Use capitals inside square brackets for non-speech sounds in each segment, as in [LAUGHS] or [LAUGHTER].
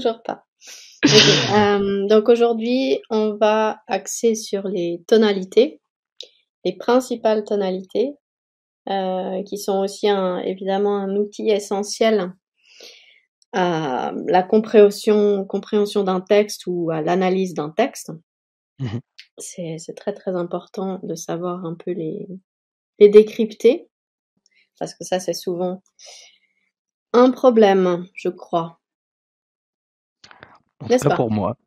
Toujours pas. [LAUGHS] Euh, donc aujourd'hui, on va axer sur les tonalités, les principales tonalités, euh, qui sont aussi un, évidemment un outil essentiel à la compréhension, compréhension d'un texte ou à l'analyse d'un texte. Mmh c'est, très très important de savoir un peu les, les décrypter, parce que ça c'est souvent un problème, je crois. Pas pour moi. [LAUGHS]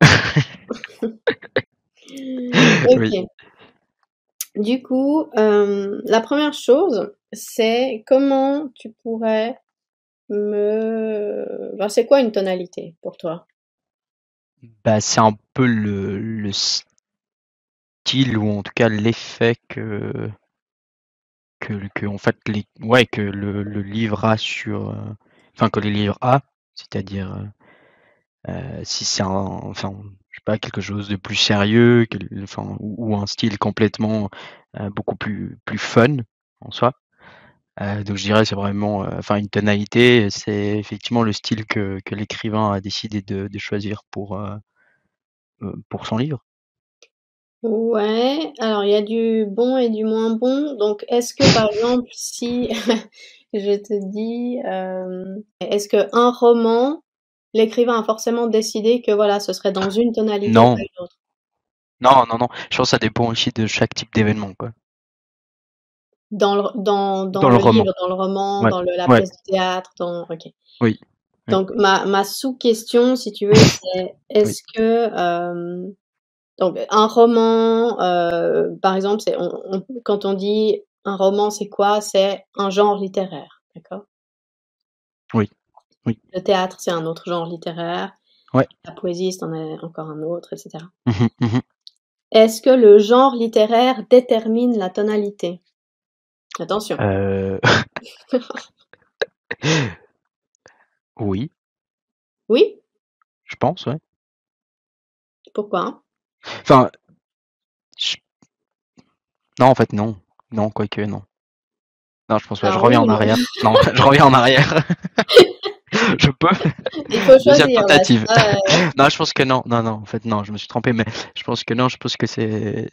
[LAUGHS] ok. Du coup, euh, la première chose, c'est comment tu pourrais me... c'est quoi une tonalité pour toi? Bah, C'est un peu le, le style ou en tout cas l'effet que, que, que, en fait, les, ouais, que le, le livre a sur... Euh, enfin, que le livre a, c'est-à-dire... Euh, euh, si c'est un, enfin, je sais pas, quelque chose de plus sérieux, enfin, ou, un style complètement euh, beaucoup plus plus fun en soi. Euh, donc je dirais c'est vraiment, enfin une tonalité, c'est effectivement le style que, que l'écrivain a décidé de, de choisir pour pour son livre. Ouais, alors il y a du bon et du moins bon. Donc est-ce que par [LAUGHS] exemple si [LAUGHS] je te dis, est-ce que un roman l'écrivain a forcément décidé que voilà, ce serait dans une tonalité non. Non, non, non. Je pense que ça dépend aussi de chaque type d'événement, quoi. Dans le, dans, dans, le, livre, dans le roman, dans le, la pièce de théâtre, dans. Ok. Oui. Donc ma, ma sous-question, si tu veux, [LAUGHS] c'est est-ce que euh, donc un roman, euh, par exemple, c'est on, quand on dit un roman, c'est quoi? C'est un genre littéraire, d'accord? Oui. Le théâtre, c'est un autre genre littéraire. Ouais. La poésie, c'en est encore un autre, etc. Mmh mmh Est-ce que le genre littéraire détermine la tonalité? Attention. Euh... [LAUGHS] oui. Oui Je pense, ouais. Pourquoi? Enfin, non, en fait, non. Non, quoique, non. Non, je pense pas. je ah reviens en arrière. non, [LAUGHS] je reviens en arrière. [LAUGHS] [LAUGHS] je peux. Il faut choisir. tentative. [LAUGHS] non, je pense que non. Non, non, en fait, non, je me suis trompé, mais je pense que non, je pense que c'est.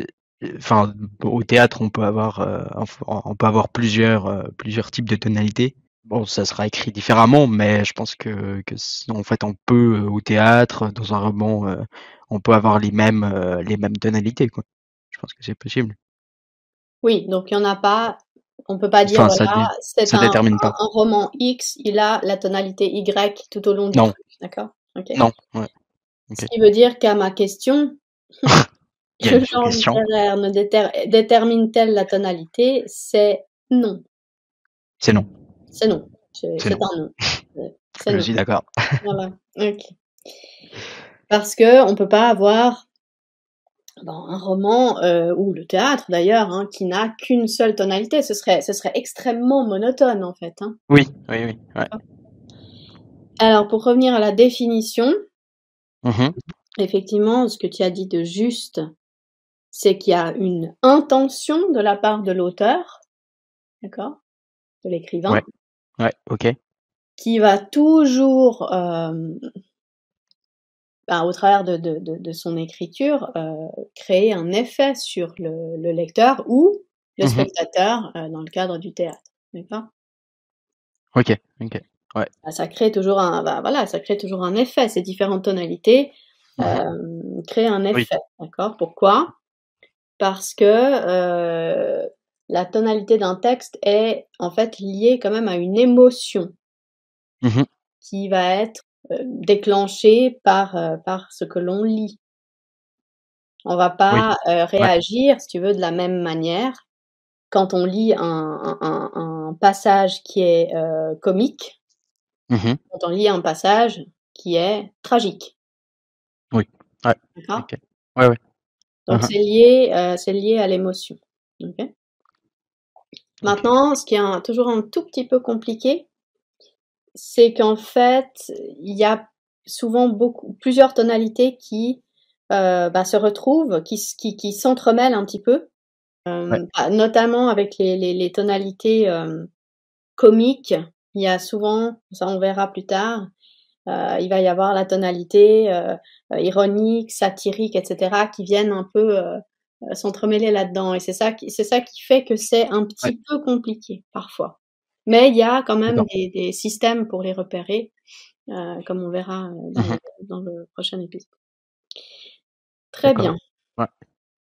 Enfin, au théâtre, on peut avoir, euh, on peut avoir plusieurs, euh, plusieurs types de tonalités. Bon, ça sera écrit différemment, mais je pense que, que en fait, on peut au théâtre, dans un roman, euh, on peut avoir les mêmes, les mêmes tonalités, quoi. Je pense que c'est possible. Oui, donc il n'y en a pas on peut pas dire voilà, c'est un, un, roman X, il a la tonalité Y tout au long du non. D'accord? Non. Ouais. Ce qui veut dire qu'à ma question, [LAUGHS] le genre [LAUGHS] littéraire ne détermine-t-elle la tonalité? C'est non. C'est non. C'est non. C'est un non. [LAUGHS] Je suis d'accord. Voilà. Ok. Parce que on peut pas avoir dans un roman euh, ou le théâtre d'ailleurs, hein, qui n'a qu'une seule tonalité. Ce serait, ce serait extrêmement monotone en fait. Hein. Oui, oui, oui. Ouais. Alors pour revenir à la définition, mmh effectivement, ce que tu as dit de juste, c'est qu'il y a une intention de la part de l'auteur, d'accord, de l'écrivain. Ouais. ouais, ok. Qui va toujours euh, ben, au travers de, de, de, son écriture, euh, créer un effet sur le, le lecteur ou le mmh spectateur euh, dans le cadre du théâtre. D'accord? Ok, ok. Ouais. Ben, ça crée toujours un, ben, voilà, ça crée toujours un effet. Ces différentes tonalités euh, créent un effet. D'accord? Pourquoi? Parce que euh, la tonalité d'un texte est en fait liée quand même à une émotion mmh qui va être déclenché par, euh, par ce que l'on lit. On va pas euh, réagir, si tu veux, de la même manière quand on lit un, un, un passage qui est comique, mmh quand on lit un passage qui est tragique. Oui. Ouais. D'accord? Ouais, ouais. Donc mmh c'est lié, c'est lié à l'émotion. Okay Maintenant, ce qui est toujours un tout petit peu compliqué, c'est qu'en fait, il y a souvent beaucoup, plusieurs tonalités qui euh, bah, se retrouvent, qui, qui, qui s'entremêlent un petit peu, euh, bah, notamment avec les, les, les tonalités euh, comiques. Il y a souvent, ça on verra plus tard, euh, il va y avoir la tonalité euh, ironique, satirique, etc., qui viennent un peu s'entremêler là-dedans. Et c'est ça qui, c'est ça qui fait que c'est un petit peu compliqué parfois. Mais il y a quand même des, des, systèmes pour les repérer, comme on verra dans, mmh dans, le prochain épisode. Très bien. Ouais.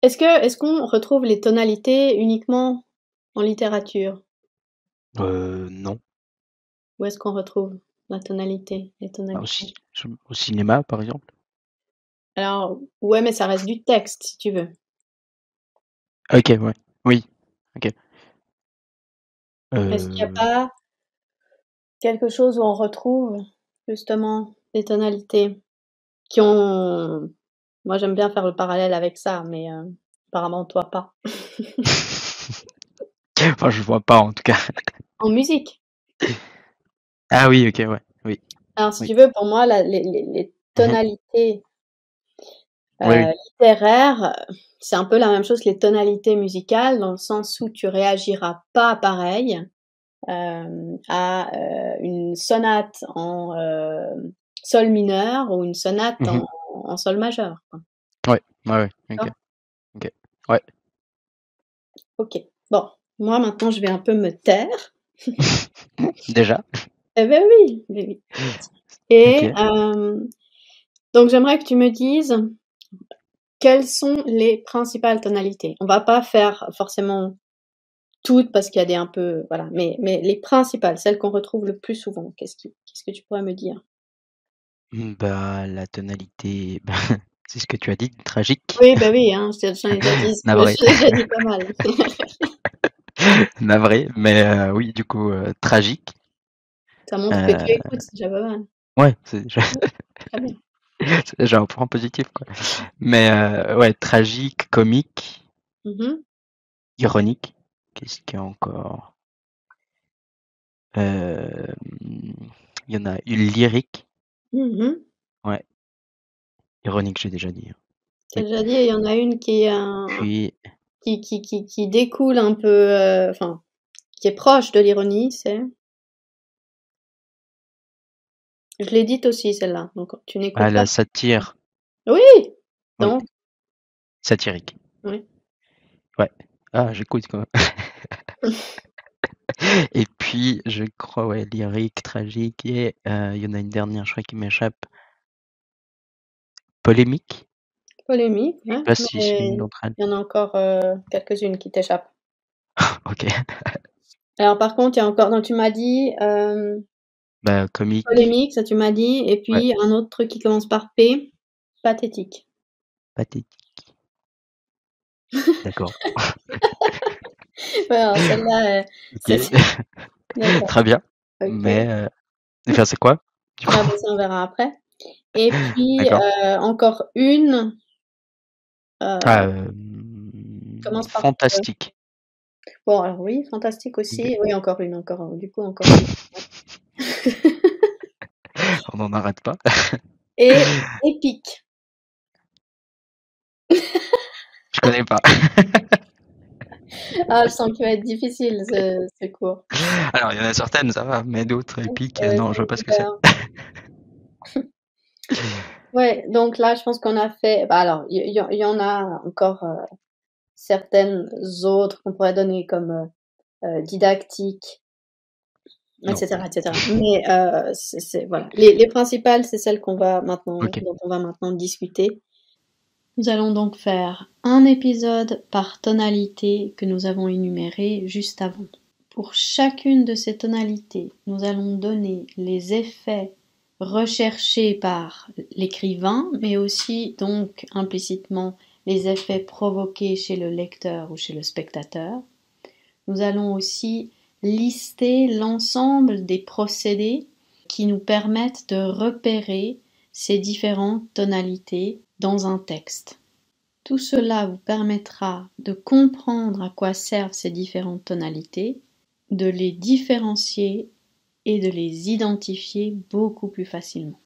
Est-ce que est-ce qu'on retrouve les tonalités uniquement en littérature? Euh, Non. Où est-ce qu'on retrouve la tonalité, les Ah, tonalités? Au, au cinéma, par exemple Alors, ouais, mais ça reste du texte, si tu veux. Ok, ouais. Oui. Ok. Est-ce qu'il n'y a Euh, pas quelque chose où on retrouve justement les tonalités qui ont... Moi, j'aime bien faire le parallèle avec ça, mais euh, apparemment, toi, pas. [LAUGHS] Enfin, je vois pas en tout cas. [LAUGHS] En musique. Ah oui, ok, ouais. Oui. Alors, si Oui. tu veux, pour moi, la- les, les- les Mhm. tonalités Oui, euh, oui. littéraires, c'est un peu la même chose que les tonalités musicales, dans le sens où tu réagiras pas pareil euh, à euh, une sonate en sol mineur ou une sonate Mhm. en, en sol majeur. quoi. Ouais, ouais, ouais. Ok. Ouais. Ok. Bon, moi maintenant, je vais un peu me taire. [LAUGHS] Déjà. Eh ben oui, oui, oui. [LAUGHS] Et euh, donc j'aimerais que tu me dises quelles sont les principales tonalités. On va pas faire forcément toutes parce qu'il y a des un peu voilà, mais mais les principales, celles qu'on retrouve le plus souvent. Qu'est-ce qui qu'est-ce que tu pourrais me dire? Hmm, Bah, la tonalité, bah, [LAUGHS] c'est ce que tu as dit, tragique. Oui, bah oui, hein, je j'en ai déjà [LAUGHS] dit, Navré. [LAUGHS] déjà dit pas mal. Navré, mais euh, oui, du coup, euh, tragique. Ça montre que tu Euh, écoutes, c'est déjà pas mal. ouais, c'est déjà, Très bien. [LAUGHS] déjà un point positif, quoi. Mais euh, ouais, tragique, comique, Mhm. ironique. Qu'est-ce qu'il y a encore? Euh, Il y en a une lyrique. Mhm. Ouais, ironique, j'ai déjà dit. hein. T'as Oui. déjà dit, il y en a une qui est un, Puis, qui, qui, qui, qui découle un peu, euh, enfin, qui est proche de l'ironie, c'est. Je l'ai dite aussi, celle-là. Donc, tu n'écoutes ah, pas. la satire. Oui! Oui, Donc, satirique. oui. Ouais. Ah, j'écoute quand même. [LAUGHS] Et puis, je crois, ouais, lyrique, tragique, et euh, il y en a une dernière, je crois, qui m'échappe. Polémique. Polémique, Je sais hein, pas si c'est mais une d'entre elles. il y en a encore euh, quelques-unes qui t'échappent. [LAUGHS] Ok. Alors, par contre, il y a encore, donc tu m'as dit, euh, Bah, comique. polémique, ça tu m'as dit, et Ouais. puis un autre truc qui commence par P, pathétique. Pathétique. [LAUGHS] D'accord. Ouais, celle-là, euh, [LAUGHS] [LAUGHS] Très bien. Mais, euh... enfin, c'est quoi? Ah, bah, ça, on verra après. Et puis, euh, encore une, euh, Ah, commence par P. fantastique. Bon, alors oui, fantastique aussi. Oui, encore une, encore, du coup, encore une. [LAUGHS] On n'en arrête pas. [LAUGHS] Et épique. [LAUGHS] Je connais pas. Ah, je sens qu'il va être difficile ce, ce cours. Alors, il y en a certaines, ça va, mais d'autres épiques, euh, non, je vois pas ce que c'est. Ouais, donc là, je pense qu'on a fait. Bah alors, il y, en a encore euh, certaines autres qu'on pourrait donner comme euh, euh, didactiques, Non. Etc., etc. Mais euh, voilà, les, les principales, c'est celles qu'on va maintenant, dont on va maintenant discuter. Nous allons donc faire un épisode par tonalité que nous avons énuméré juste avant. Pour chacune de ces tonalités, nous allons donner les effets recherchés par l'écrivain, mais aussi donc implicitement les effets provoqués chez le lecteur ou chez le spectateur. Nous allons aussi lister l'ensemble des procédés qui nous permettent de repérer ces différentes tonalités dans un texte. Tout cela vous permettra de comprendre à quoi servent ces différentes tonalités, de les différencier et de les identifier beaucoup plus facilement.